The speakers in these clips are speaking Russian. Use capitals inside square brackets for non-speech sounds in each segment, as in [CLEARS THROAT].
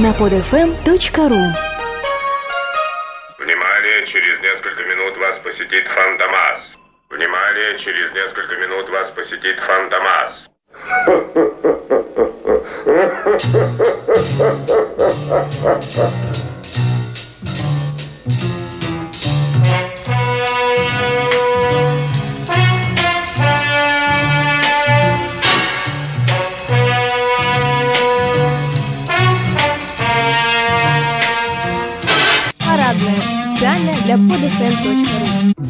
на podfm.ru Внимание, через несколько минут вас посетит Фантомас. Внимание, через несколько минут вас посетит Фантомас. Парадная. [LAUGHS]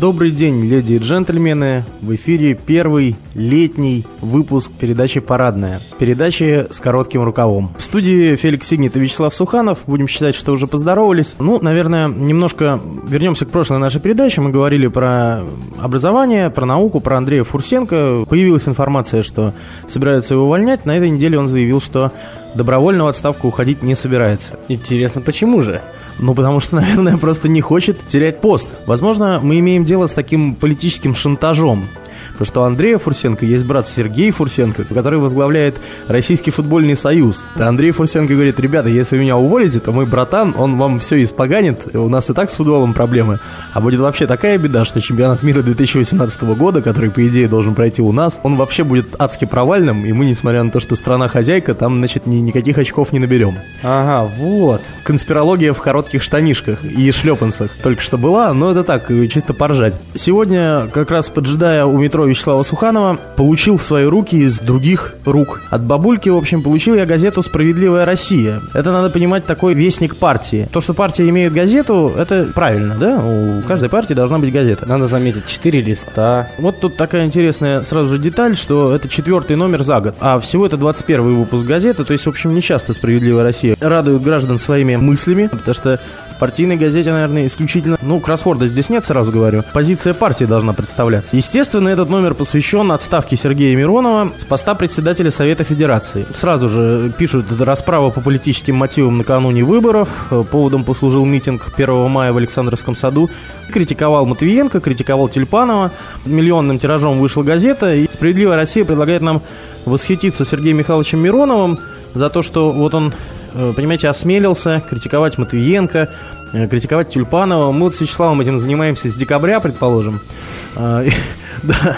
Добрый день, леди и джентльмены. В эфире первый летний выпуск передачи «Парадная». Передачи с коротким рукавом. В студии Феликс Сигнит и Вячеслав Суханов. Будем считать, что уже поздоровались. Ну, наверное, немножко вернемся к прошлой нашей передаче. Мы говорили про образование, про науку, про Андрея Фурсенко. Появилась информация, что собираются его увольнять. На этой неделе он заявил, что добровольно в отставку уходить не собирается. Интересно, почему же? Ну, потому что, [LAUGHS] наверное, просто не хочет терять пост. Возможно, мы имеем дело с таким политическим шантажом. Потому что у Андрея Фурсенко есть брат Сергей Фурсенко, который возглавляет Российский футбольный союз. Андрей Фурсенко говорит, ребята, если вы меня уволите, то мой братан, он вам все испоганит, у нас и так с футболом проблемы. А будет вообще такая беда, что чемпионат мира 2018 года, который, по идее, должен пройти у нас, он вообще будет адски провальным, и мы, несмотря на то, что страна-хозяйка, там, значит, ни, никаких очков не наберем. Ага, вот. Конспирология в коротких штанишках и шлепанцах только что была, но это так, чисто поржать. Сегодня, как раз поджидая у метро Вячеслава Суханова, получил в свои руки из других рук. От бабульки, в общем, получил я газету «Справедливая Россия». Это, надо понимать, такой вестник партии. То, что партия имеет газету, это правильно, да? У каждой партии должна быть газета. Надо заметить, 4 листа. Вот тут такая интересная сразу же деталь, что это четвертый номер за год, а всего это 21 выпуск газеты, то есть, в общем, не часто «Справедливая Россия» радует граждан своими мыслями, потому что партийной газете, наверное, исключительно, ну, кроссворда здесь нет, сразу говорю, позиция партии должна представляться. Естественно, этот номер посвящен отставке Сергея Миронова с поста председателя Совета Федерации. Сразу же пишут, расправа по политическим мотивам накануне выборов, поводом послужил митинг 1 мая в Александровском саду, критиковал Матвиенко, критиковал Тюльпанова, миллионным тиражом вышла газета, и «Справедливая Россия» предлагает нам восхититься Сергеем Михайловичем Мироновым за то, что вот он, э, понимаете, осмелился критиковать Матвиенко, э, критиковать Тюльпанова. Мы вот с Вячеславом этим занимаемся с декабря, предположим. [LAUGHS] И- Да.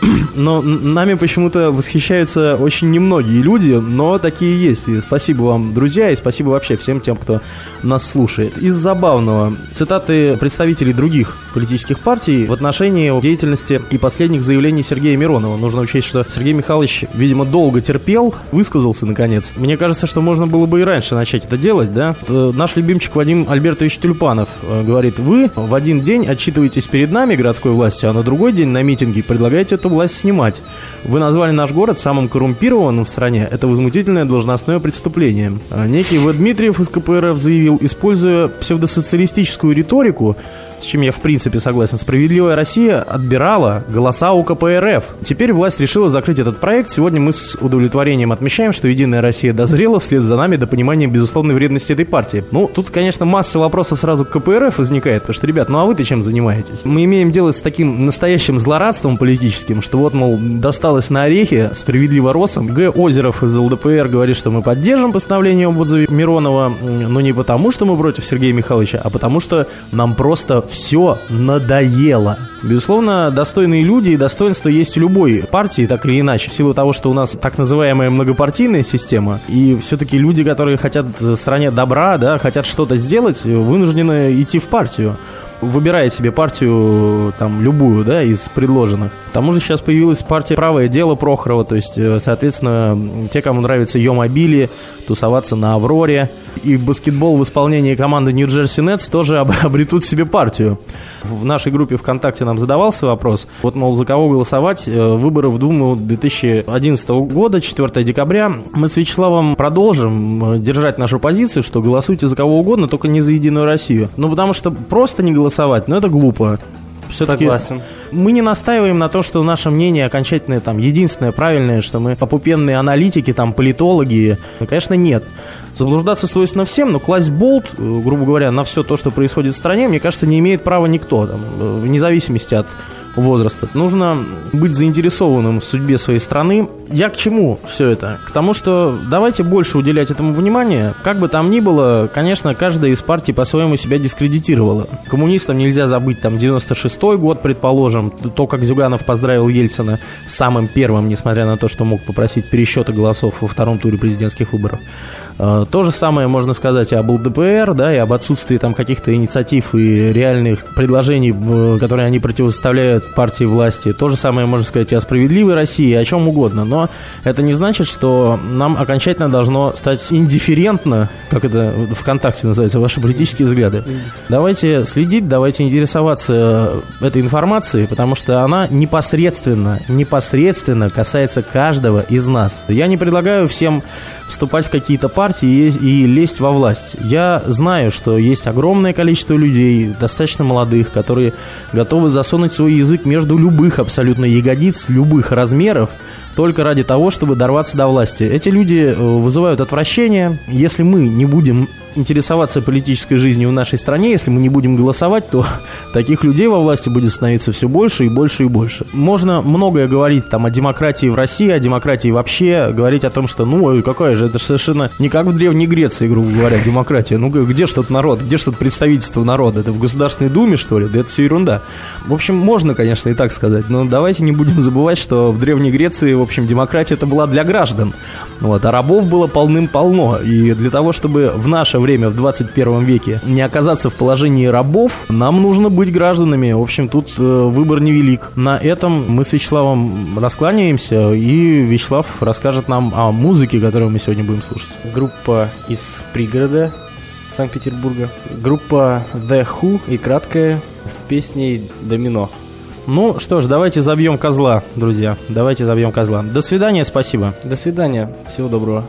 [CLEARS THROAT] Но нами почему-то восхищаются очень немногие люди, но такие есть. И спасибо вам, друзья, и спасибо вообще всем тем, кто нас слушает. Из забавного цитаты представителей других политических партий в отношении деятельности и последних заявлений Сергея Миронова. Нужно учесть, что Сергей Михайлович, видимо, долго терпел, высказался наконец. Мне кажется, что можно было бы и раньше начать это делать, да? Э, Наш любимчик Вадим Альбертович Тюльпанов э, говорит, вы в один день отчитываетесь перед нами, городской властью, а на другой день на митинге предлагаете эту власть снимать. Вы назвали наш город самым коррумпированным в стране. Это возмутительное должностное преступление. А Некий В. Дмитриев из КПРФ заявил, используя псевдосоциалистическую риторику, с чем я в принципе согласен, «Справедливая Россия» отбирала голоса у КПРФ. Теперь власть решила закрыть этот проект. Сегодня мы с удовлетворением отмечаем, что «Единая Россия» дозрела вслед за нами до понимания безусловной вредности этой партии. Ну, тут, конечно, масса вопросов сразу к КПРФ возникает, потому что, ребят, ну а вы-то чем занимаетесь? Мы имеем дело с таким настоящим злорадством политическим, что вот, мол, досталось на орехи справедливо росом. Г. Озеров из ЛДПР говорит, что мы поддержим постановление об отзыве Миронова, но не потому, что мы против Сергея Михайловича, а потому что нам просто все надоело. Безусловно, достойные люди и достоинства есть у любой партии, так или иначе, в силу того, что у нас так называемая многопартийная система, и все-таки люди, которые хотят стране добра, да, хотят что-то сделать, вынуждены идти в партию выбирая себе партию там любую, да, из предложенных. К тому же сейчас появилась партия «Правое дело» Прохорова, то есть, э, соответственно, те, кому нравится ее мобили, тусоваться на «Авроре», и баскетбол в исполнении команды Нью-Джерси Нетс тоже об- [LAUGHS] обретут себе партию. В нашей группе ВКонтакте нам задавался вопрос, вот, мол, за кого голосовать, выборы в Думу 2011 года, 4 декабря. Мы с Вячеславом продолжим э, держать нашу позицию, что голосуйте за кого угодно, только не за Единую Россию. Ну, потому что просто не голосовать, ну, это глупо. Все-таки Согласен. мы не настаиваем на то, что наше мнение окончательное, там, единственное правильное, что мы попупенные аналитики, там, политологи. Ну, конечно, нет. Заблуждаться свойственно всем, но класть болт, э, грубо говоря, на все то, что происходит в стране, мне кажется, не имеет права никто, там, э, вне зависимости от возраста. Нужно быть заинтересованным в судьбе своей страны. Я к чему все это? К тому, что давайте больше уделять этому внимания. Как бы там ни было, конечно, каждая из партий по-своему себя дискредитировала. Коммунистам нельзя забыть там 96-й год, предположим, то, как Зюганов поздравил Ельцина самым первым, несмотря на то, что мог попросить пересчета голосов во втором туре президентских выборов. Э, то же самое можно сказать и об ЛДПР, да, и об отсутствии там каких-то инициатив и реальных предложений, которые они противоставляют партии власти. То же самое можно сказать и о справедливой России, о чем угодно. Но это не значит, что нам окончательно должно стать индифферентно, как это ВКонтакте называется, ваши политические взгляды. Давайте следить, давайте интересоваться этой информацией, потому что она непосредственно, непосредственно касается каждого из нас. Я не предлагаю всем вступать в какие-то партии и, и лезть во власть. Я знаю, что есть огромное количество людей, достаточно молодых, которые готовы засунуть свой язык между любых абсолютно ягодиц, любых размеров, только ради того, чтобы дорваться до власти. Эти люди э, вызывают отвращение. Если мы не будем интересоваться политической жизнью в нашей стране, если мы не будем голосовать, то [LAUGHS] таких людей во власти будет становиться все больше и больше и больше. Можно многое говорить там о демократии в России, о демократии вообще, говорить о том, что ну какая же, это совершенно не как в Древней Греции, грубо говоря, демократия. Ну где что то народ, где что то представительство народа? Это в Государственной Думе, что ли? Да это все ерунда. В общем, можно, конечно, и так сказать, но давайте не будем [LAUGHS] забывать, что в Древней Греции, в общем, демократия это была для граждан. Вот, а рабов было полным-полно. И для того, чтобы в наше время, в 21 веке, не оказаться в положении рабов, нам нужно быть гражданами. В общем, тут э, выбор невелик. На этом мы с Вячеславом раскланяемся, и Вячеслав расскажет нам о музыке, которую мы сегодня будем слушать. Группа из пригорода Санкт-Петербурга. Группа The Who и краткая с песней «Домино». Ну что ж, давайте забьем козла, друзья. Давайте забьем козла. До свидания, спасибо. До свидания. Всего доброго.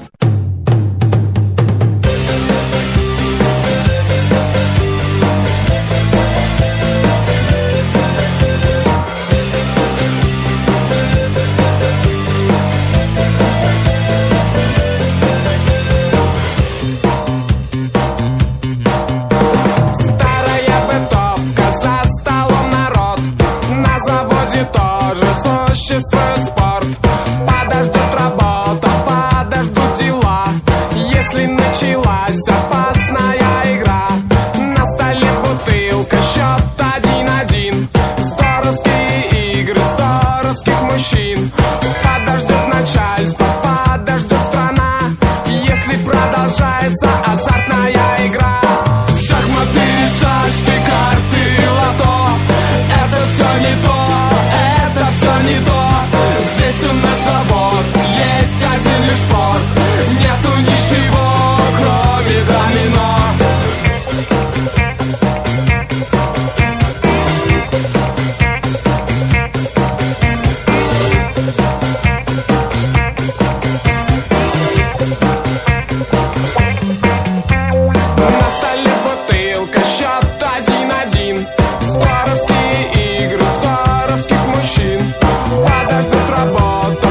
Один лишь